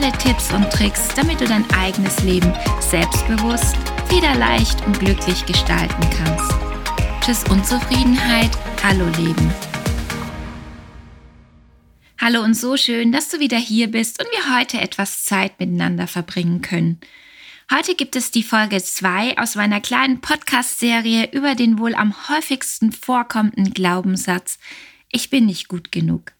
alle Tipps und Tricks, damit du dein eigenes Leben selbstbewusst, federleicht und glücklich gestalten kannst. Tschüss Unzufriedenheit, hallo Leben. Hallo und so schön, dass du wieder hier bist und wir heute etwas Zeit miteinander verbringen können. Heute gibt es die Folge 2 aus meiner kleinen Podcast-Serie über den wohl am häufigsten vorkommenden Glaubenssatz, ich bin nicht gut genug.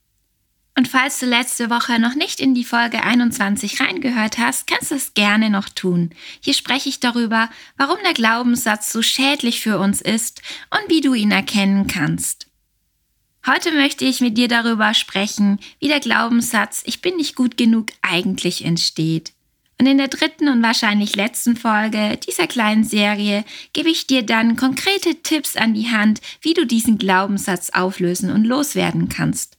Und falls du letzte Woche noch nicht in die Folge 21 reingehört hast, kannst du es gerne noch tun. Hier spreche ich darüber, warum der Glaubenssatz so schädlich für uns ist und wie du ihn erkennen kannst. Heute möchte ich mit dir darüber sprechen, wie der Glaubenssatz Ich bin nicht gut genug eigentlich entsteht. Und in der dritten und wahrscheinlich letzten Folge dieser kleinen Serie gebe ich dir dann konkrete Tipps an die Hand, wie du diesen Glaubenssatz auflösen und loswerden kannst.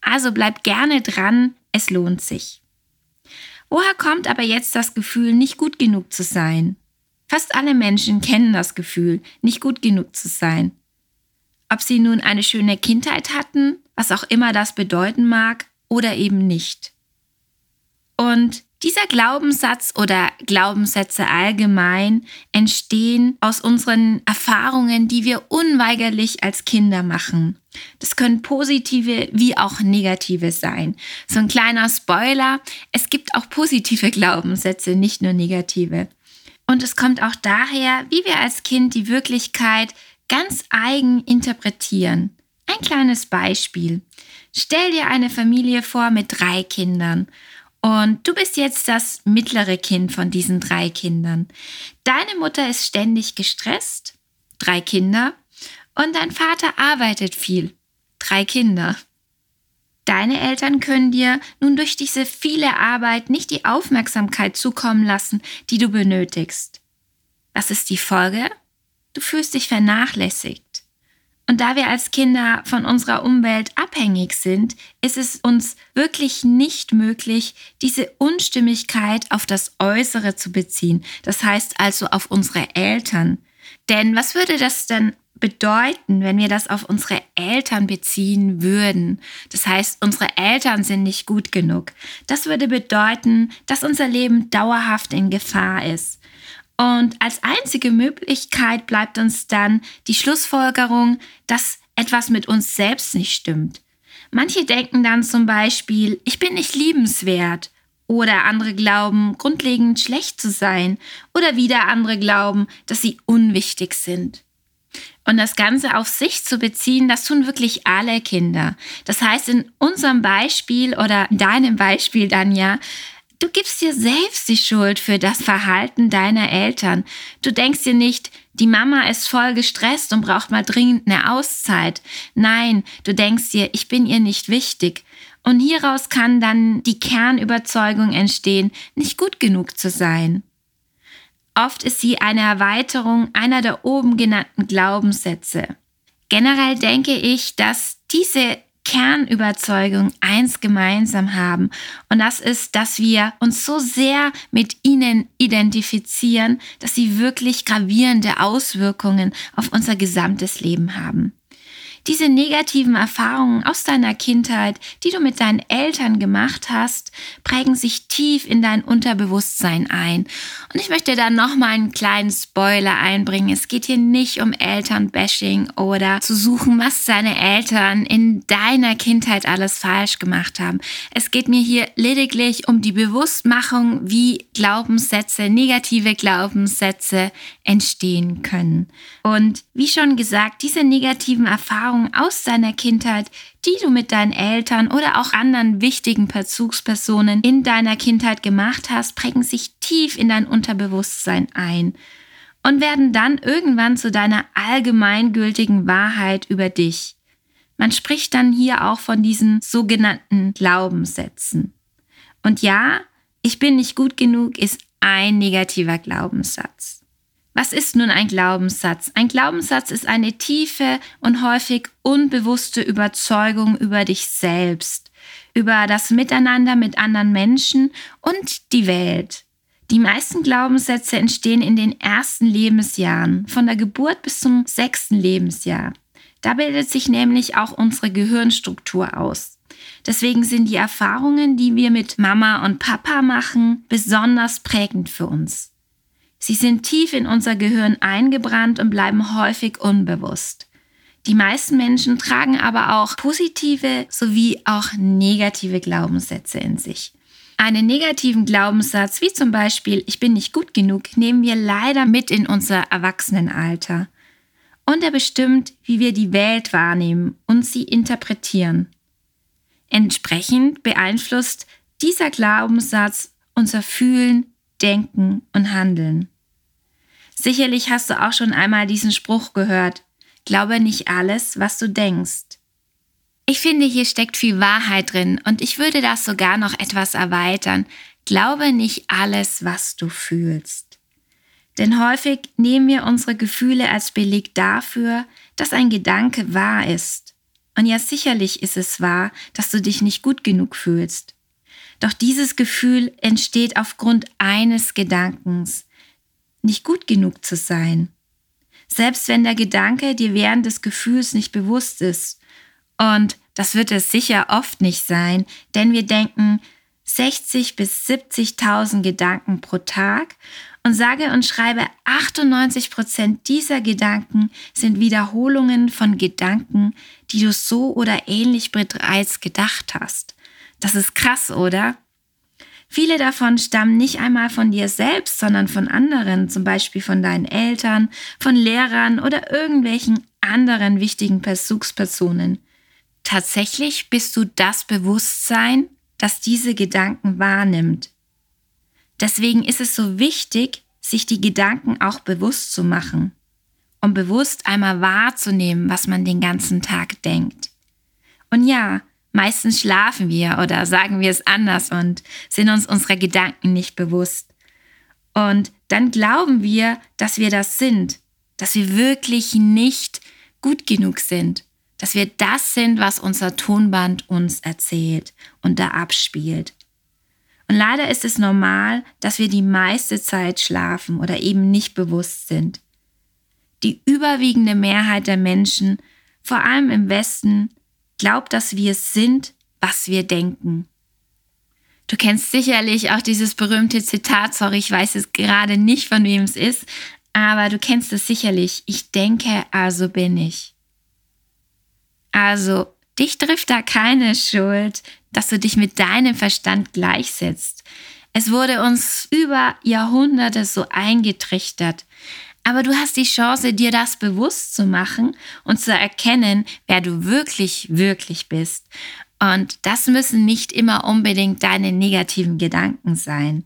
Also bleib gerne dran, es lohnt sich. Woher kommt aber jetzt das Gefühl, nicht gut genug zu sein? Fast alle Menschen kennen das Gefühl, nicht gut genug zu sein. Ob sie nun eine schöne Kindheit hatten, was auch immer das bedeuten mag, oder eben nicht. Und dieser Glaubenssatz oder Glaubenssätze allgemein entstehen aus unseren Erfahrungen, die wir unweigerlich als Kinder machen. Das können positive wie auch negative sein. So ein kleiner Spoiler, es gibt auch positive Glaubenssätze, nicht nur negative. Und es kommt auch daher, wie wir als Kind die Wirklichkeit ganz eigen interpretieren. Ein kleines Beispiel. Stell dir eine Familie vor mit drei Kindern und du bist jetzt das mittlere Kind von diesen drei Kindern. Deine Mutter ist ständig gestresst, drei Kinder, und dein Vater arbeitet viel, drei Kinder. Deine Eltern können dir nun durch diese viele Arbeit nicht die Aufmerksamkeit zukommen lassen, die du benötigst. Was ist die Folge? Du fühlst dich vernachlässigt. Und da wir als Kinder von unserer Umwelt abhängig sind, ist es uns wirklich nicht möglich, diese Unstimmigkeit auf das Äußere zu beziehen. Das heißt also auf unsere Eltern. Denn was würde das denn bedeuten, wenn wir das auf unsere Eltern beziehen würden? Das heißt, unsere Eltern sind nicht gut genug. Das würde bedeuten, dass unser Leben dauerhaft in Gefahr ist. Und als einzige Möglichkeit bleibt uns dann die Schlussfolgerung, dass etwas mit uns selbst nicht stimmt. Manche denken dann zum Beispiel, ich bin nicht liebenswert. Oder andere glauben, grundlegend schlecht zu sein. Oder wieder andere glauben, dass sie unwichtig sind. Und das Ganze auf sich zu beziehen, das tun wirklich alle Kinder. Das heißt, in unserem Beispiel oder in deinem Beispiel dann ja, Du gibst dir selbst die Schuld für das Verhalten deiner Eltern. Du denkst dir nicht, die Mama ist voll gestresst und braucht mal dringend eine Auszeit. Nein, du denkst dir, ich bin ihr nicht wichtig. Und hieraus kann dann die Kernüberzeugung entstehen, nicht gut genug zu sein. Oft ist sie eine Erweiterung einer der oben genannten Glaubenssätze. Generell denke ich, dass diese Kernüberzeugung eins gemeinsam haben. Und das ist, dass wir uns so sehr mit ihnen identifizieren, dass sie wirklich gravierende Auswirkungen auf unser gesamtes Leben haben. Diese negativen Erfahrungen aus deiner Kindheit, die du mit deinen Eltern gemacht hast, prägen sich tief in dein Unterbewusstsein ein. Und ich möchte da nochmal einen kleinen Spoiler einbringen. Es geht hier nicht um Elternbashing oder zu suchen, was deine Eltern in deiner Kindheit alles falsch gemacht haben. Es geht mir hier lediglich um die Bewusstmachung, wie Glaubenssätze, negative Glaubenssätze entstehen können. Und wie schon gesagt, diese negativen Erfahrungen Erfahrungen aus deiner Kindheit, die du mit deinen Eltern oder auch anderen wichtigen Bezugspersonen in deiner Kindheit gemacht hast, prägen sich tief in dein Unterbewusstsein ein und werden dann irgendwann zu deiner allgemeingültigen Wahrheit über dich. Man spricht dann hier auch von diesen sogenannten Glaubenssätzen. Und ja, ich bin nicht gut genug ist ein negativer Glaubenssatz. Was ist nun ein Glaubenssatz? Ein Glaubenssatz ist eine tiefe und häufig unbewusste Überzeugung über dich selbst, über das Miteinander mit anderen Menschen und die Welt. Die meisten Glaubenssätze entstehen in den ersten Lebensjahren, von der Geburt bis zum sechsten Lebensjahr. Da bildet sich nämlich auch unsere Gehirnstruktur aus. Deswegen sind die Erfahrungen, die wir mit Mama und Papa machen, besonders prägend für uns. Sie sind tief in unser Gehirn eingebrannt und bleiben häufig unbewusst. Die meisten Menschen tragen aber auch positive sowie auch negative Glaubenssätze in sich. Einen negativen Glaubenssatz, wie zum Beispiel Ich bin nicht gut genug, nehmen wir leider mit in unser Erwachsenenalter. Und er bestimmt, wie wir die Welt wahrnehmen und sie interpretieren. Entsprechend beeinflusst dieser Glaubenssatz unser Fühlen, Denken und Handeln. Sicherlich hast du auch schon einmal diesen Spruch gehört. Glaube nicht alles, was du denkst. Ich finde, hier steckt viel Wahrheit drin und ich würde das sogar noch etwas erweitern. Glaube nicht alles, was du fühlst. Denn häufig nehmen wir unsere Gefühle als Beleg dafür, dass ein Gedanke wahr ist. Und ja, sicherlich ist es wahr, dass du dich nicht gut genug fühlst. Doch dieses Gefühl entsteht aufgrund eines Gedankens, nicht gut genug zu sein. Selbst wenn der Gedanke dir während des Gefühls nicht bewusst ist und das wird es sicher oft nicht sein, denn wir denken 60 bis 70.000 Gedanken pro Tag und sage und schreibe 98 Prozent dieser Gedanken sind Wiederholungen von Gedanken, die du so oder ähnlich bereits gedacht hast. Das ist krass, oder? Viele davon stammen nicht einmal von dir selbst, sondern von anderen, zum Beispiel von deinen Eltern, von Lehrern oder irgendwelchen anderen wichtigen Besuchspersonen. Tatsächlich bist du das Bewusstsein, das diese Gedanken wahrnimmt. Deswegen ist es so wichtig, sich die Gedanken auch bewusst zu machen, um bewusst einmal wahrzunehmen, was man den ganzen Tag denkt. Und ja, meistens schlafen wir oder sagen wir es anders und sind uns unserer Gedanken nicht bewusst. Und dann glauben wir, dass wir das sind, dass wir wirklich nicht gut genug sind dass wir das sind, was unser Tonband uns erzählt und da abspielt. Und leider ist es normal, dass wir die meiste Zeit schlafen oder eben nicht bewusst sind. Die überwiegende Mehrheit der Menschen, vor allem im Westen, glaubt, dass wir sind, was wir denken. Du kennst sicherlich auch dieses berühmte Zitat, sorry, ich weiß es gerade nicht, von wem es ist, aber du kennst es sicherlich. Ich denke, also bin ich. Also, dich trifft da keine Schuld, dass du dich mit deinem Verstand gleichsetzt. Es wurde uns über Jahrhunderte so eingetrichtert. Aber du hast die Chance, dir das bewusst zu machen und zu erkennen, wer du wirklich, wirklich bist. Und das müssen nicht immer unbedingt deine negativen Gedanken sein.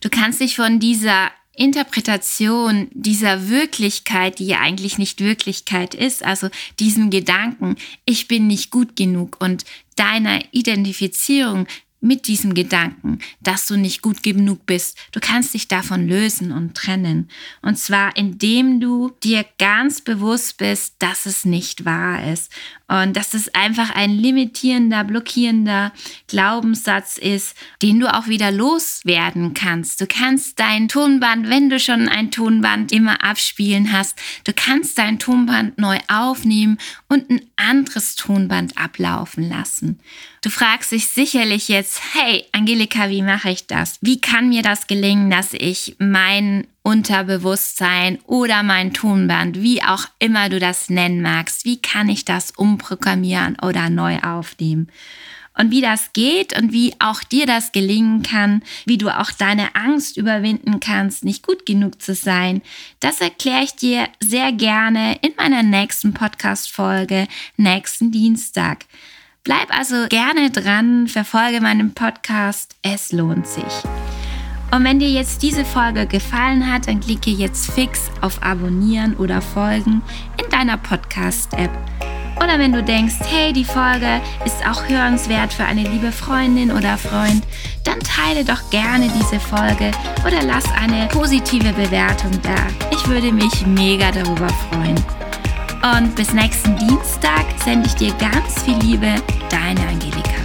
Du kannst dich von dieser Interpretation dieser Wirklichkeit, die ja eigentlich nicht Wirklichkeit ist, also diesen Gedanken, ich bin nicht gut genug und deiner Identifizierung mit diesem Gedanken, dass du nicht gut genug bist. Du kannst dich davon lösen und trennen. Und zwar indem du dir ganz bewusst bist, dass es nicht wahr ist und dass es einfach ein limitierender, blockierender Glaubenssatz ist, den du auch wieder loswerden kannst. Du kannst dein Tonband, wenn du schon ein Tonband immer abspielen hast, du kannst dein Tonband neu aufnehmen und ein anderes Tonband ablaufen lassen. Du fragst dich sicherlich jetzt, hey Angelika, wie mache ich das? Wie kann mir das gelingen, dass ich mein Unterbewusstsein oder mein Tonband, wie auch immer du das nennen magst, wie kann ich das umprogrammieren oder neu aufnehmen? Und wie das geht und wie auch dir das gelingen kann, wie du auch deine Angst überwinden kannst, nicht gut genug zu sein, das erkläre ich dir sehr gerne in meiner nächsten Podcast-Folge nächsten Dienstag. Bleib also gerne dran, verfolge meinen Podcast, es lohnt sich. Und wenn dir jetzt diese Folge gefallen hat, dann klicke jetzt fix auf Abonnieren oder Folgen in deiner Podcast-App Oder wenn du denkst, hey, die Folge ist auch hörenswert für eine liebe Freundin oder Freund, dann teile doch gerne diese Folge oder lass eine positive Bewertung da. Ich würde mich mega darüber freuen. Und bis nächsten Dienstag sende ich dir ganz viel Liebe, deine Angelika.